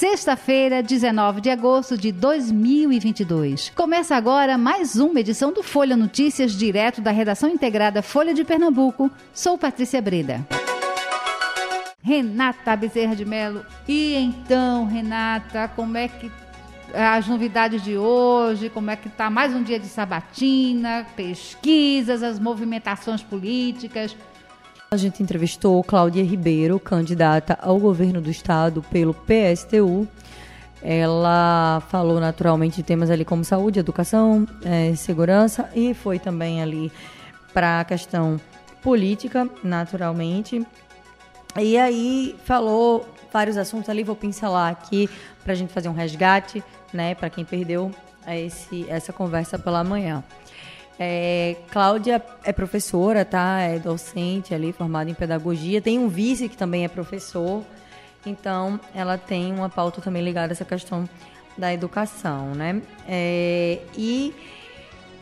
Sexta-feira, 19 de agosto de 2022. Começa agora mais uma edição do Folha Notícias, direto da redação integrada Folha de Pernambuco. Sou Patrícia Breda. Renata Bezerra de Melo. E então, Renata, como é que as novidades de hoje, como é que está mais um dia de sabatina, pesquisas, as movimentações políticas. A gente entrevistou Cláudia Ribeiro, candidata ao governo do estado pelo PSTU. Ela falou naturalmente de temas ali como saúde, educação, é, segurança e foi também ali para a questão política, naturalmente. E aí falou vários assuntos ali, vou pincelar aqui para a gente fazer um resgate, né, para quem perdeu esse, essa conversa pela manhã. É, Cláudia é professora, tá? É docente ali, formada em pedagogia. Tem um vice que também é professor. Então, ela tem uma pauta também ligada a essa questão da educação, né? É, e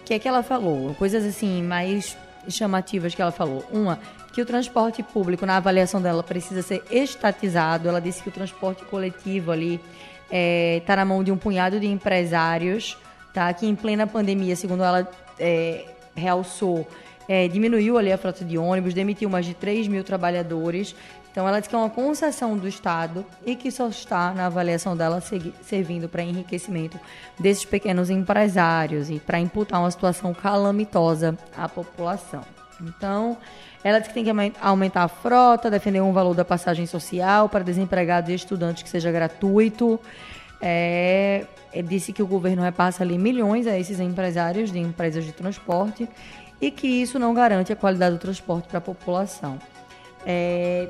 o que é que ela falou? Coisas assim mais chamativas que ela falou. Uma, que o transporte público, na avaliação dela, precisa ser estatizado. Ela disse que o transporte coletivo ali está é, tá na mão de um punhado de empresários, tá? Que em plena pandemia, segundo ela, é, realçou, é, diminuiu ali a frota de ônibus, demitiu mais de 3 mil trabalhadores. Então, ela diz que é uma concessão do Estado e que só está, na avaliação dela, servindo para enriquecimento desses pequenos empresários e para imputar uma situação calamitosa à população. Então, ela diz que tem que aumentar a frota, defender um valor da passagem social para desempregados e estudantes que seja gratuito. É, disse que o governo repassa ali milhões a esses empresários de empresas de transporte e que isso não garante a qualidade do transporte para a população. É,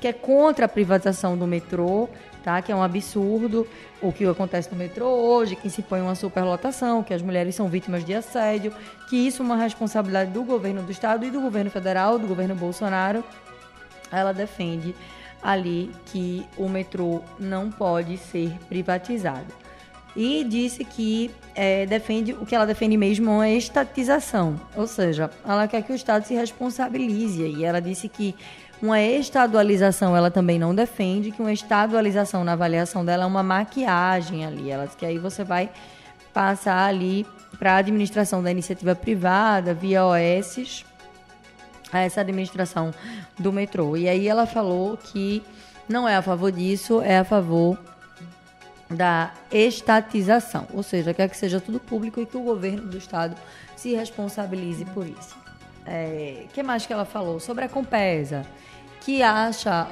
que é contra a privatização do metrô, tá? que é um absurdo o que acontece no metrô hoje, que se põe uma superlotação, que as mulheres são vítimas de assédio, que isso é uma responsabilidade do governo do estado e do governo federal, do governo Bolsonaro. Ela defende ali que o metrô não pode ser privatizado. E disse que é, defende o que ela defende mesmo é estatização, ou seja, ela quer que o Estado se responsabilize. E ela disse que uma estadualização ela também não defende, que uma estadualização na avaliação dela é uma maquiagem ali. Ela que aí você vai passar ali para a administração da iniciativa privada, via OSs, a essa administração do metrô. E aí ela falou que não é a favor disso, é a favor da estatização, ou seja, quer que seja tudo público e que o governo do estado se responsabilize por isso. O é, que mais que ela falou? Sobre a Compesa, que acha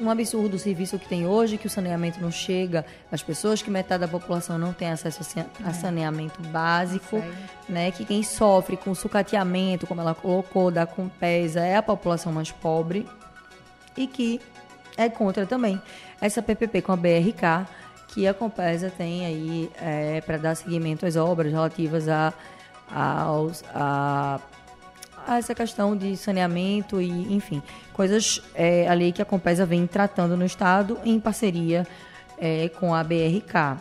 um absurdo o serviço que tem hoje, que o saneamento não chega às pessoas, que metade da população não tem acesso a saneamento básico, né? Que quem sofre com sucateamento, como ela colocou, da Compesa, é a população mais pobre e que é contra também essa PPP com a BRK, que a Compesa tem aí é, para dar seguimento às obras relativas a, aos, a a essa questão de saneamento e, enfim, coisas é, ali que a Compesa vem tratando no Estado em parceria é, com a BRK.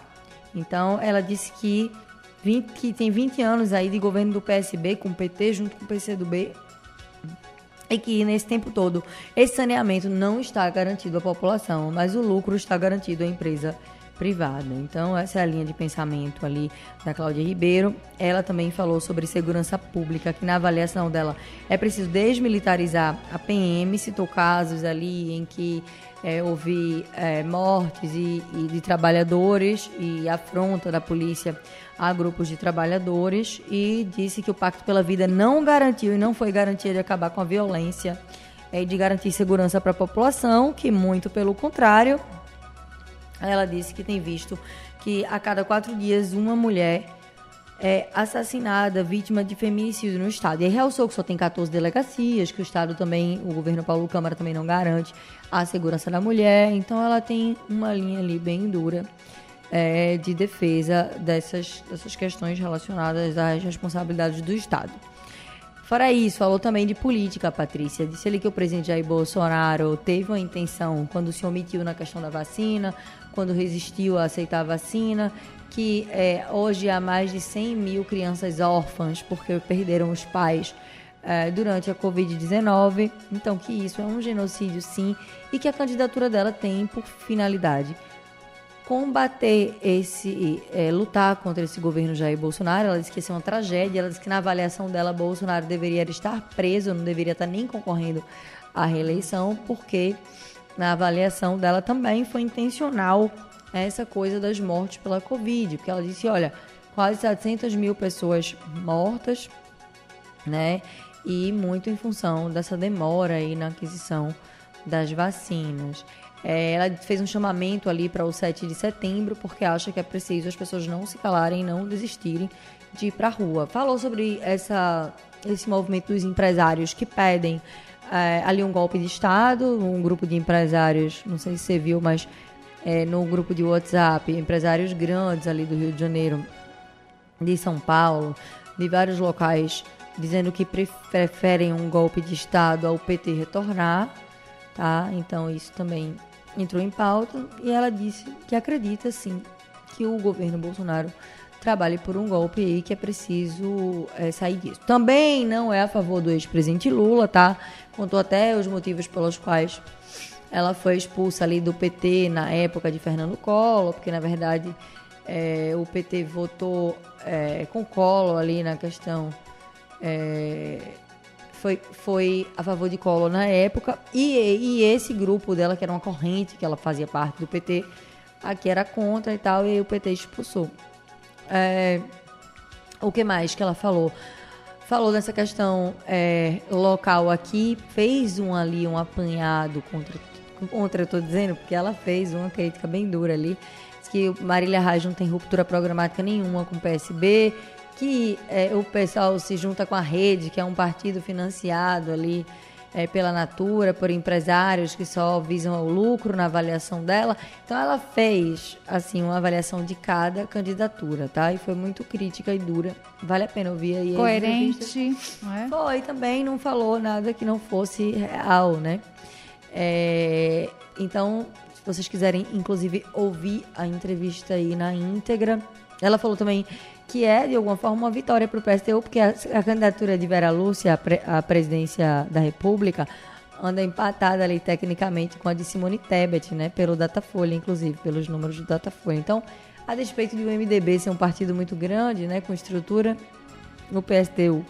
Então, ela disse que, 20, que tem 20 anos aí de governo do PSB com o PT junto com o PCdoB e que nesse tempo todo esse saneamento não está garantido à população, mas o lucro está garantido à empresa privada. Então, essa é a linha de pensamento ali da Cláudia Ribeiro. Ela também falou sobre segurança pública, que na avaliação dela é preciso desmilitarizar a PM, citou casos ali em que é, houve é, mortes e, e de trabalhadores e afronta da polícia a grupos de trabalhadores e disse que o Pacto pela Vida não garantiu e não foi garantia de acabar com a violência e é, de garantir segurança para a população, que muito pelo contrário, ela disse que tem visto que a cada quatro dias uma mulher é assassinada, vítima de feminicídio no estado. E aí realçou que só tem 14 delegacias, que o estado também, o governo Paulo Câmara também não garante a segurança da mulher. Então ela tem uma linha ali bem dura é, de defesa dessas, dessas questões relacionadas às responsabilidades do estado. Fora isso, falou também de política, Patrícia. Disse ali que o presidente Jair Bolsonaro teve uma intenção quando se omitiu na questão da vacina, quando resistiu a aceitar a vacina, que é, hoje há mais de 100 mil crianças órfãs porque perderam os pais é, durante a Covid-19. Então, que isso é um genocídio, sim, e que a candidatura dela tem por finalidade combater esse, é, lutar contra esse governo Jair Bolsonaro. Ela disse que isso é uma tragédia. Ela disse que na avaliação dela, Bolsonaro deveria estar preso, não deveria estar nem concorrendo à reeleição, porque na avaliação dela também foi intencional essa coisa das mortes pela Covid, porque ela disse, olha, quase 700 mil pessoas mortas, né? E muito em função dessa demora aí na aquisição das vacinas. É, ela fez um chamamento ali para o 7 de setembro, porque acha que é preciso as pessoas não se calarem, não desistirem de ir para a rua. Falou sobre essa, esse movimento dos empresários que pedem é, ali um golpe de Estado, um grupo de empresários, não sei se você viu, mas é, no grupo de WhatsApp, empresários grandes ali do Rio de Janeiro, de São Paulo, de vários locais, dizendo que preferem um golpe de Estado ao PT retornar, tá? Então isso também entrou em pauta e ela disse que acredita sim que o governo Bolsonaro trabalhe por um golpe aí que é preciso é, sair disso. Também não é a favor do ex-presidente Lula, tá? Contou até os motivos pelos quais ela foi expulsa ali do PT na época de Fernando Collor, porque na verdade é, o PT votou é, com Collor ali na questão é, foi, foi a favor de Collor na época, e, e esse grupo dela, que era uma corrente, que ela fazia parte do PT, aqui era contra e tal, e o PT expulsou. É, o que mais que ela falou? Falou dessa questão é, local aqui, fez um ali, um apanhado contra, contra, eu tô dizendo, porque ela fez uma crítica bem dura ali, que Marília Reis não tem ruptura programática nenhuma com o PSB, que é, o pessoal se junta com a rede, que é um partido financiado ali é, pela Natura, por empresários que só visam o lucro na avaliação dela. Então ela fez assim uma avaliação de cada candidatura, tá? E foi muito crítica e dura. Vale a pena ouvir aí. Coerente, é? Foi também, não falou nada que não fosse real, né? É, então, se vocês quiserem, inclusive, ouvir a entrevista aí na íntegra, ela falou também que é, de alguma forma, uma vitória para o PSTU, porque a, a, candidatura de Vera Lúcia à, pre, à presidência da República anda empatada ali tecnicamente com a de Simone Tebet, né, pelo Datafolha, inclusive, pelos números do Datafolha. Então, a despeito de o MDB ser um partido muito grande, né, com estrutura, o PSTU,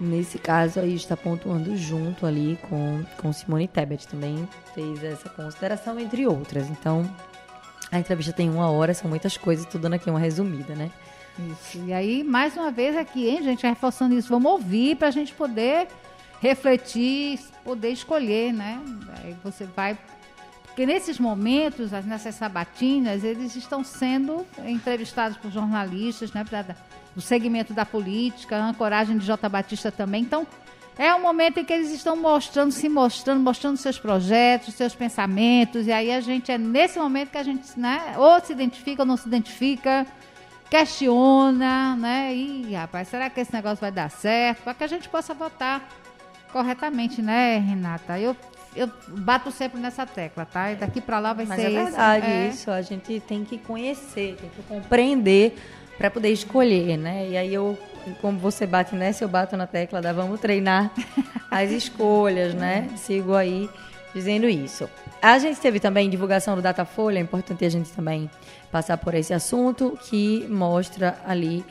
nesse caso, aí está pontuando junto ali com, com Simone Tebet. Também fez essa consideração, entre outras. Então, a entrevista tem uma hora, são muitas coisas, estou dando aqui uma resumida, né? Isso. E aí, mais uma vez aqui, hein, gente, reforçando isso, vamos ouvir para a gente poder refletir, poder escolher, né? Aí você vai. Porque nesses momentos, nessas sabatinas, eles estão sendo entrevistados por jornalistas, né? Pra, do segmento da política, a ancoragem de J. Batista também. Então, é o momento em que eles estão mostrando, se mostrando, mostrando seus projetos, seus pensamentos. E aí a gente é nesse momento que a gente, né, ou se identifica ou não se identifica questiona, né? E, rapaz, será que esse negócio vai dar certo? Para que a gente possa votar corretamente, né, Renata? Eu, eu bato sempre nessa tecla, tá? E daqui para lá vai Mas ser é verdade é... isso. A gente tem que conhecer, tem que compreender para poder escolher, né? E aí eu, como você bate nessa, eu bato na tecla da vamos treinar as escolhas, né? Sigo aí dizendo isso. A gente teve também divulgação do Datafolha, é importante a gente também passar por esse assunto, que mostra ali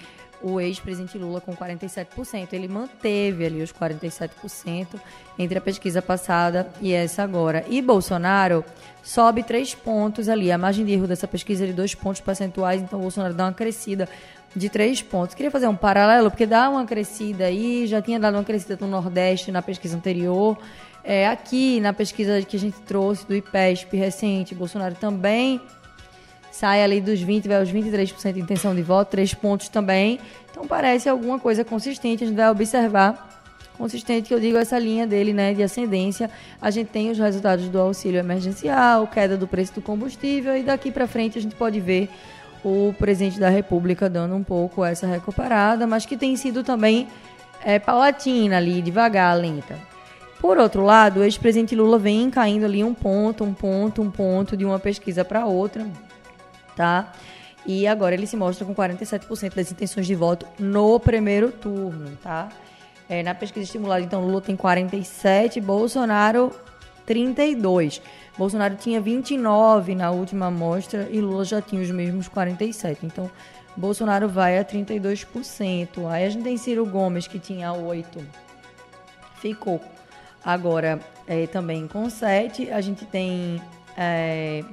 o ex-presidente Lula com 47%. Ele manteve ali os 47% entre a pesquisa passada e essa agora. E Bolsonaro sobe três pontos ali. A margem de erro dessa pesquisa é de dois pontos percentuais, então Bolsonaro dá uma crescida de três pontos. Queria fazer um paralelo, porque dá uma crescida aí, já tinha dado uma crescida no Nordeste na pesquisa anterior. É, aqui, na pesquisa que a gente trouxe do IPESP recente, Bolsonaro também sai ali dos 20, vai aos 23% de intenção de voto, três pontos também. Então parece alguma coisa consistente, a gente vai observar. Consistente que eu digo essa linha dele, né, de ascendência. A gente tem os resultados do auxílio emergencial, queda do preço do combustível e daqui para frente a gente pode ver o presidente da República dando um pouco essa recuperada, mas que tem sido também é, ali, devagar, lenta. Por outro lado, o ex-presidente Lula vem caindo ali um ponto, um ponto, um ponto de uma pesquisa para outra, tá? E agora ele se mostra com 47% das intenções de voto no primeiro turno, tá? É, na pesquisa estimulada, então, Lula tem 47, Bolsonaro 32. Bolsonaro tinha 29 na última amostra e Lula já tinha os mesmos 47. Então, Bolsonaro vai a 32%. Aí a gente tem Ciro Gomes, que tinha 8. Ficou agora é, também com 7. A gente tem é,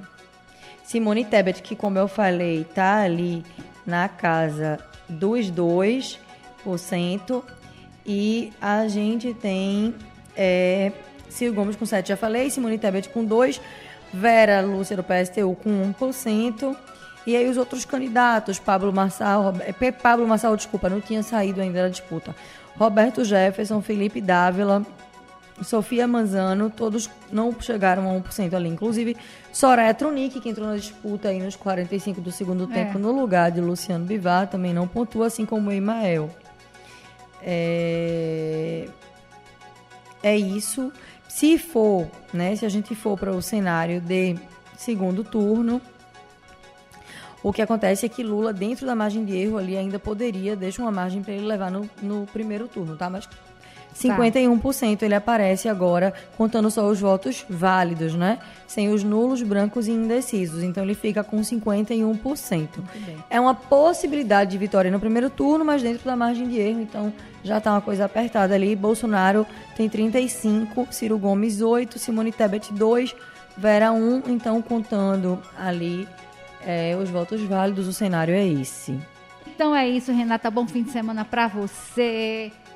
Simone Tebet, que como eu falei, tá ali na casa dos 2%. E a gente tem é, Ciro Gomes com 7, já falei. Simone Tebet com 2. Vera Lúcia do PSTU com 1%. E aí os outros candidatos, Pablo Marçal, é, Pablo Marçal, desculpa, não tinha saído ainda da disputa. Roberto Jefferson, Felipe Dávila, Sofia Manzano, todos não chegaram a 1% ali. Inclusive, Soraya Tronic, que entrou na disputa aí nos 45 do segundo é. tempo, no lugar de Luciano Bivar, também não pontua, assim como o Emael. É... é isso. Se for, né, se a gente for para o cenário de segundo turno, o que acontece é que Lula, dentro da margem de erro ali, ainda poderia, deixa uma margem para ele levar no, no primeiro turno, tá? Mas 51% ele aparece agora contando só os votos válidos, né? Sem os nulos, brancos e indecisos. Então ele fica com 51%. É uma possibilidade de vitória no primeiro turno, mas dentro da margem de erro, então já está uma coisa apertada ali. Bolsonaro tem 35, Ciro Gomes 8, Simone Tebet 2, Vera 1, então contando ali é, os votos válidos, o cenário é esse. Então é isso, Renata. Bom fim de semana para você.